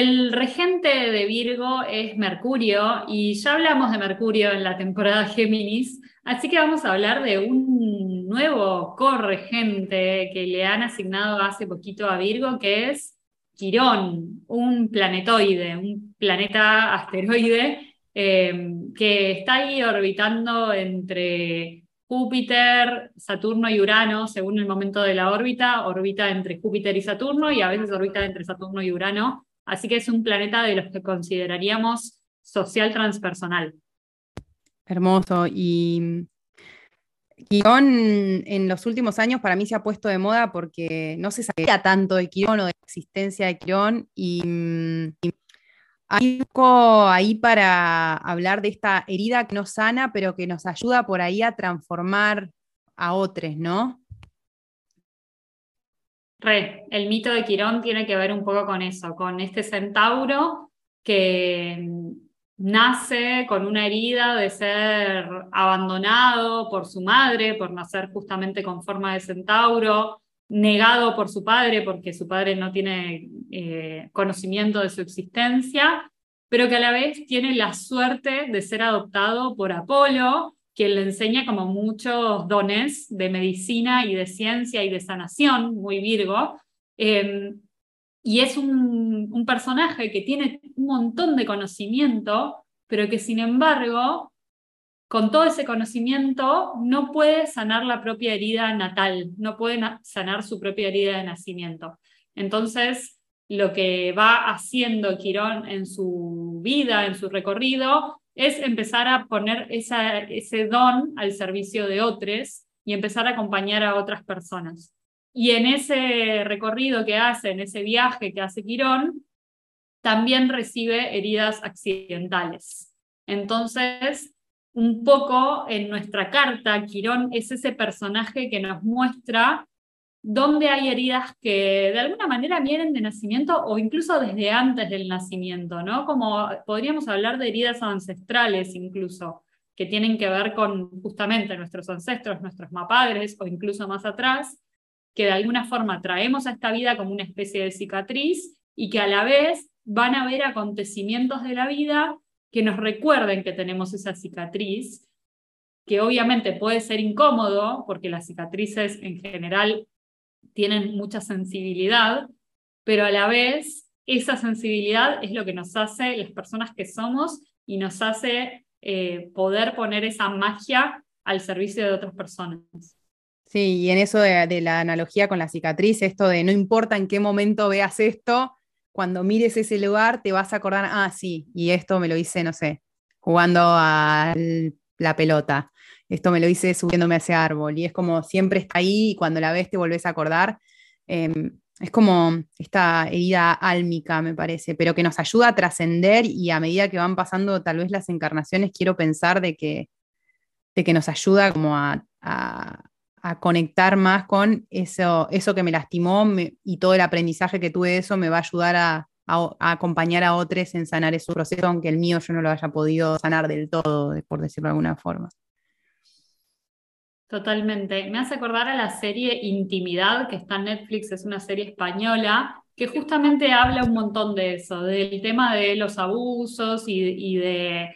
El regente de Virgo es Mercurio y ya hablamos de Mercurio en la temporada Géminis, así que vamos a hablar de un nuevo corregente que le han asignado hace poquito a Virgo, que es Quirón, un planetoide, un planeta asteroide eh, que está ahí orbitando entre Júpiter, Saturno y Urano, según el momento de la órbita, orbita entre Júpiter y Saturno y a veces orbita entre Saturno y Urano, así que es un planeta de los que consideraríamos social transpersonal. Hermoso. Y Quirón en los últimos años para mí se ha puesto de moda porque no se sabía tanto de Quirón o de la existencia de Quirón y, hay un poco ahí para hablar de esta herida que nos sana, pero que nos ayuda por ahí a transformar a otros, ¿no? Re, el mito de Quirón tiene que ver un poco con eso, con este centauro que mm, nace con una herida de ser abandonado por su madre, por nacer justamente con forma de centauro, negado por su padre porque su padre no tiene eh, conocimiento de su existencia, pero que a la vez tiene la suerte de ser adoptado por Apolo, quien le enseña como muchos dones de medicina y de ciencia y de sanación, muy Virgo. Em, y es un, personaje que tiene un montón de conocimiento, pero que sin embargo, con todo ese conocimiento, no puede sanar la propia herida natal, no puede sanar su propia herida de nacimiento. Entonces, lo que va haciendo Quirón en su vida, en su recorrido, es empezar a poner ese don al servicio de otros y empezar a acompañar a otras personas. Y en ese recorrido que hace, en ese viaje que hace Quirón, también recibe heridas accidentales. Entonces, un poco en nuestra carta, Quirón es ese personaje que nos muestra dónde hay heridas que de alguna manera vienen de nacimiento o incluso desde antes del nacimiento, ¿no? Como podríamos hablar de heridas ancestrales incluso, que tienen que ver con justamente nuestros ancestros, nuestros mapadres o incluso más atrás, que de alguna forma traemos a esta vida como una especie de cicatriz y que a la vez van a haber acontecimientos de la vida que nos recuerden que tenemos esa cicatriz, que obviamente puede ser incómodo, porque las cicatrices en general tienen mucha sensibilidad, pero a la vez esa sensibilidad es lo que nos hace las personas que somos y nos hace eh, poder poner esa magia al servicio de otras personas. Sí, y en eso de, la analogía con la cicatriz, esto de no importa en qué momento veas esto, cuando mires ese lugar te vas a acordar, ah, sí, y esto me lo hice, no sé, jugando a la pelota. Esto me lo hice subiéndome a ese árbol. Y es como siempre está ahí y cuando la ves te volvés a acordar. Em, es como esta herida álmica, me parece, pero que nos ayuda a trascender y a medida que van pasando tal vez las encarnaciones, quiero pensar de que, de que nos ayuda como a, a conectar más con eso, eso que me lastimó y todo el aprendizaje que tuve de eso me va a ayudar a, acompañar a otros en sanar ese proceso, aunque el mío yo no lo haya podido sanar del todo, por decirlo de alguna forma. Totalmente. Me hace acordar a la serie Intimidad, que está en Netflix, es una serie española, que justamente habla un montón de eso, del tema de los abusos y de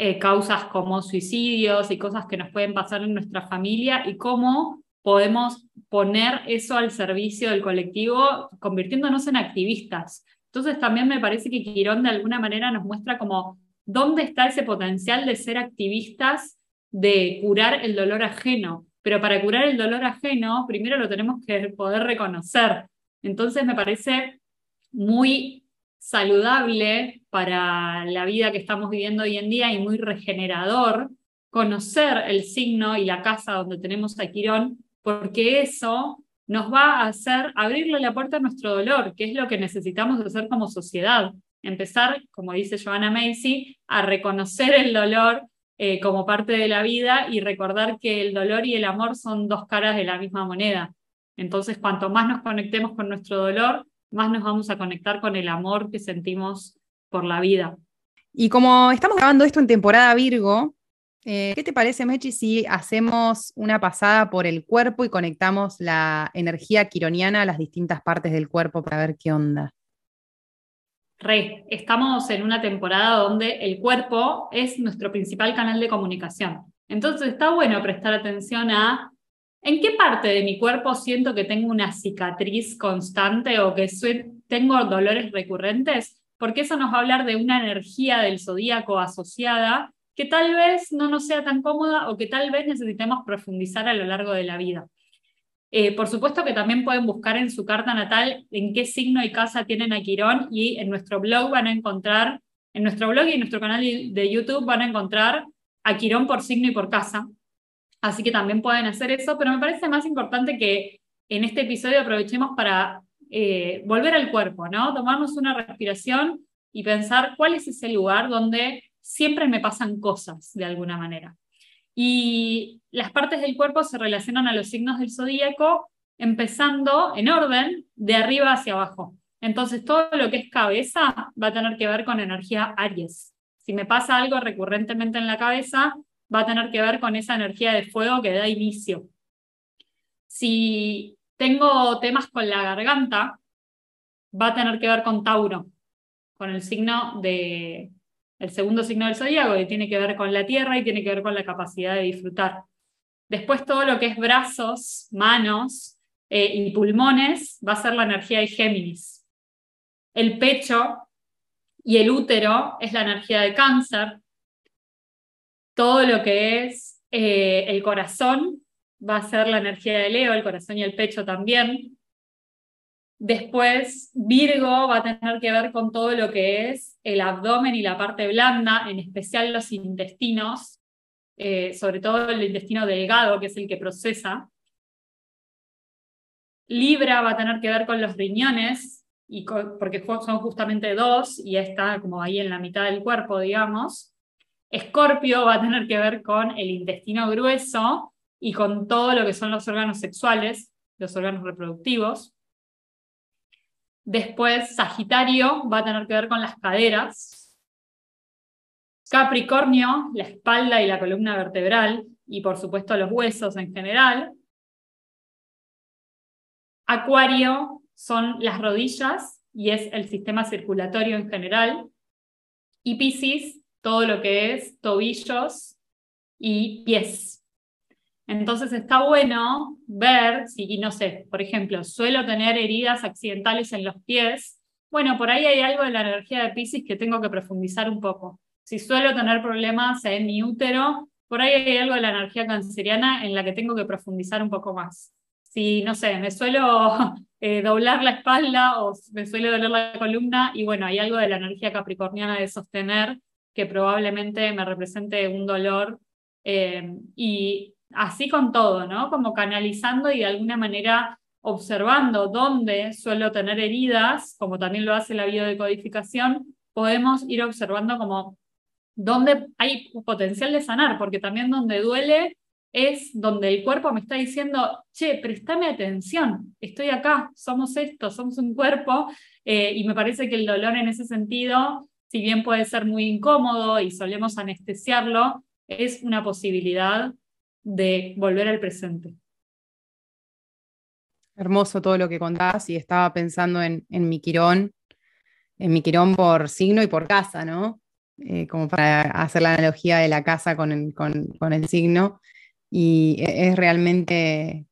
eh, causas como suicidios y cosas que nos pueden pasar en nuestra familia y cómo podemos poner eso al servicio del colectivo convirtiéndonos en activistas. Entonces también me parece que Quirón de alguna manera nos muestra como dónde está ese potencial de ser activistas, de curar el dolor ajeno. Pero para curar el dolor ajeno, primero lo tenemos que poder reconocer. Entonces me parece muy saludable para la vida que estamos viviendo hoy en día y muy regenerador conocer el signo y la casa donde tenemos a Quirón, porque eso nos va a hacer abrirle la puerta a nuestro dolor, que es lo que necesitamos hacer como sociedad. Empezar, como dice Joanna Macy, a reconocer el dolor eh, como parte de la vida y recordar que el dolor y el amor son dos caras de la misma moneda. Entonces, cuanto más nos conectemos con nuestro dolor, más nos vamos a conectar con el amor que sentimos por la vida. Y como estamos grabando esto en temporada Virgo, eh, ¿qué te parece, Mechi, si hacemos una pasada por el cuerpo y conectamos la energía quironiana a las distintas partes del cuerpo para ver qué onda? re, estamos en una temporada donde el cuerpo es nuestro principal canal de comunicación. Entonces está bueno prestar atención a en qué parte de mi cuerpo siento que tengo una cicatriz constante o que tengo dolores recurrentes, porque eso nos va a hablar de una energía del zodíaco asociada que tal vez no nos sea tan cómoda o que tal vez necesitemos profundizar a lo largo de la vida. Eh, por supuesto que también pueden buscar en su carta natal en qué signo y casa tienen a Quirón y en nuestro blog van a encontrar, en nuestro blog y en nuestro canal de YouTube van a encontrar a Quirón por signo y por casa. Así que también pueden hacer eso, pero me parece más importante que en este episodio aprovechemos para eh, volver al cuerpo, ¿no? Tomarnos una respiración y pensar cuál es ese lugar donde siempre me pasan cosas de alguna manera. Y las partes del cuerpo se relacionan a los signos del zodíaco, empezando en orden de arriba hacia abajo. Entonces, todo lo que es cabeza va a tener que ver con energía Aries. Si me pasa algo recurrentemente en la cabeza, va a tener que ver con esa energía de fuego que da inicio. Si tengo temas con la garganta, va a tener que ver con Tauro, con el signo de, el segundo signo del zodíaco, que tiene que ver con la tierra y tiene que ver con la capacidad de disfrutar. Después todo lo que es brazos, manos eh, y pulmones va a ser la energía de Géminis. El pecho y el útero es la energía de cáncer. Todo lo que es eh, el corazón va a ser la energía de Leo, el corazón y el pecho también. Después, Virgo va a tener que ver con todo lo que es el abdomen y la parte blanda, en especial los intestinos, eh, sobre todo el intestino delgado, que es el que procesa. Libra va a tener que ver con los riñones, y porque son justamente dos, y está como ahí en la mitad del cuerpo, digamos. Escorpio va a tener que ver con el intestino grueso y con todo lo que son los órganos sexuales, los órganos reproductivos. Después, Sagitario va a tener que ver con las caderas. Capricornio, la espalda y la columna vertebral, y por supuesto los huesos en general. Acuario son las rodillas y es el sistema circulatorio en general. Y Piscis, todo lo que es tobillos y pies. Entonces está bueno ver si, no sé, por ejemplo, suelo tener heridas accidentales en los pies. Bueno, por ahí hay algo de la energía de Pisces que tengo que profundizar un poco. Si suelo tener problemas en mi útero, por ahí hay algo de la energía canceriana en la que tengo que profundizar un poco más. Si, no sé, me suelo eh, doblar la espalda o me suele doler la columna, y bueno, hay algo de la energía capricorniana de sostener que probablemente me represente un dolor. Eh, y así con todo, ¿no? Como canalizando y de alguna manera observando dónde suelo tener heridas, como también lo hace la biodecodificación, podemos ir observando como dónde hay potencial de sanar, porque también donde duele es donde el cuerpo me está diciendo, che, préstame atención, estoy acá, somos esto, somos un cuerpo, eh, y me parece que el dolor en ese sentido, si bien puede ser muy incómodo y solemos anestesiarlo, es una posibilidad de volver al presente. Hermoso todo lo que contás y estaba pensando en, mi quirón, en mi quirón por signo y por casa, ¿no? Eh, como para hacer la analogía de la casa con el, signo. Y e, es realmente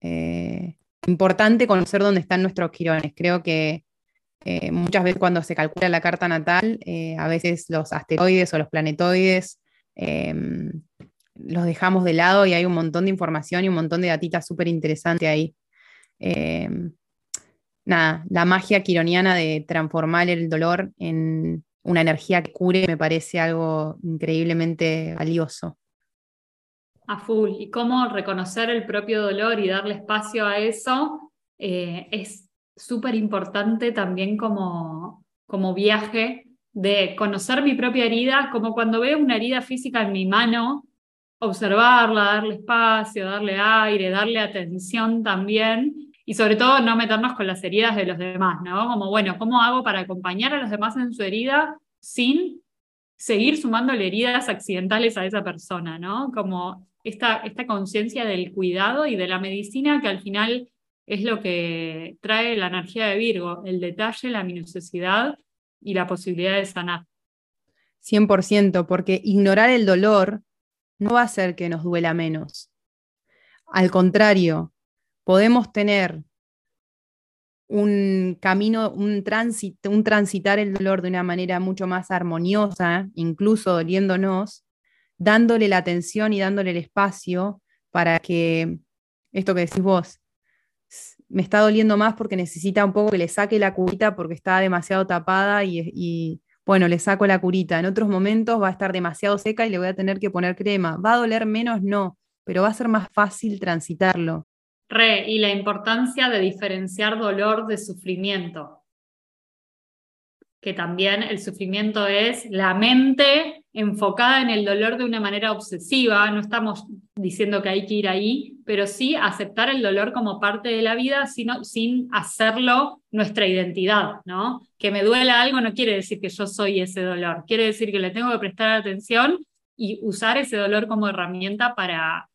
eh, importante conocer dónde están nuestros quirones. Creo que eh, muchas veces cuando se calcula la carta natal, a veces los asteroides o los planetoides em, los dejamos de lado y hay un montón de información y un montón de datitas súper interesante ahí. Em, nada, la magia quironiana de transformar el dolor en una energía que cure me parece algo increíblemente valioso. A full. Y cómo reconocer el propio dolor y darle espacio a eso eh, es súper importante también como, como viaje de conocer mi propia herida, como cuando veo una herida física en mi mano, observarla, darle espacio, darle aire, darle atención también y sobre todo no meternos con las heridas de los demás, ¿no? Como, bueno, ¿cómo hago para acompañar a los demás en su herida sin seguir sumándole heridas accidentales a esa persona, ¿no? Como esta, esta conciencia del cuidado y de la medicina que al final es lo que trae la energía de Virgo, el detalle, la minuciosidad y la posibilidad de sanar. 100%, porque ignorar el dolor no va a hacer que nos duela menos. Al contrario, podemos tener un camino, un, un transitar el dolor de una manera mucho más armoniosa, incluso doliéndonos, dándole la atención y dándole el espacio para que esto que decís vos, me está doliendo más porque necesita un poco que le saque la curita porque está demasiado tapada y, bueno, le saco la curita. En otros momentos va a estar demasiado seca y le voy a tener que poner crema. ¿Va a doler menos? No, pero va a ser más fácil transitarlo. Re, y la importancia de diferenciar dolor de sufrimiento. Que también el sufrimiento es la mente enfocada en el dolor de una manera obsesiva. No estamos diciendo que hay que ir ahí, pero sí aceptar el dolor como parte de la vida sino, sin hacerlo nuestra identidad, ¿no? Que me duela algo no quiere decir que yo soy ese dolor, quiere decir que le tengo que prestar atención y usar ese dolor como herramienta para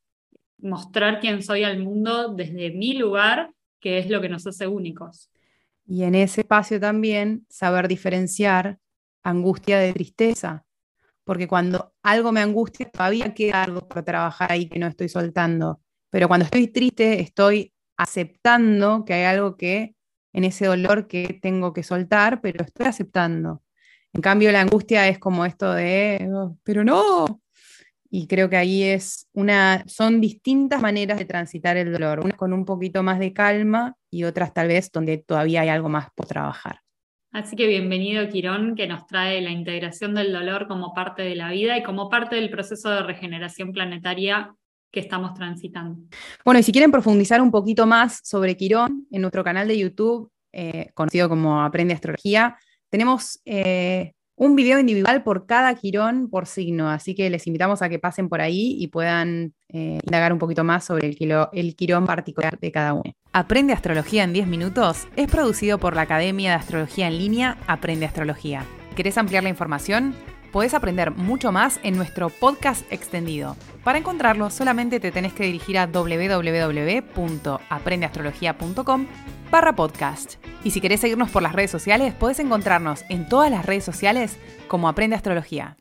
mostrar quién soy al mundo desde mi lugar, que es lo que nos hace únicos. Y en ese espacio también saber diferenciar angustia de tristeza, porque cuando algo me angustia todavía queda algo por trabajar ahí que no estoy soltando, pero cuando estoy triste estoy aceptando que hay algo que en ese dolor que tengo que soltar, pero estoy aceptando. En cambio, la angustia es como esto de, oh, pero no, y creo que ahí es una, son distintas maneras de transitar el dolor, unas con un poquito más de calma y otras tal vez donde todavía hay algo más por trabajar. Así que bienvenido Quirón, que nos trae la integración del dolor como parte de la vida y como parte del proceso de regeneración planetaria que estamos transitando. Bueno, y si quieren profundizar un poquito más sobre Quirón, en nuestro canal de YouTube, eh, conocido como Aprende Astrología, tenemos eh, un video individual por cada quirón por signo, así que les invitamos a que pasen por ahí y puedan eh, indagar un poquito más sobre el, el quirón particular de cada uno. Aprende Astrología en 10 minutos es producido por la Academia de Astrología en línea Aprende Astrología. ¿Querés ampliar la información? Podés aprender mucho más en nuestro podcast extendido. Para encontrarlo solamente te tenés que dirigir a www.aprendeastrología.com barra podcast. Y si querés seguirnos por las redes sociales, podés encontrarnos en todas las redes sociales como Aprende Astrología.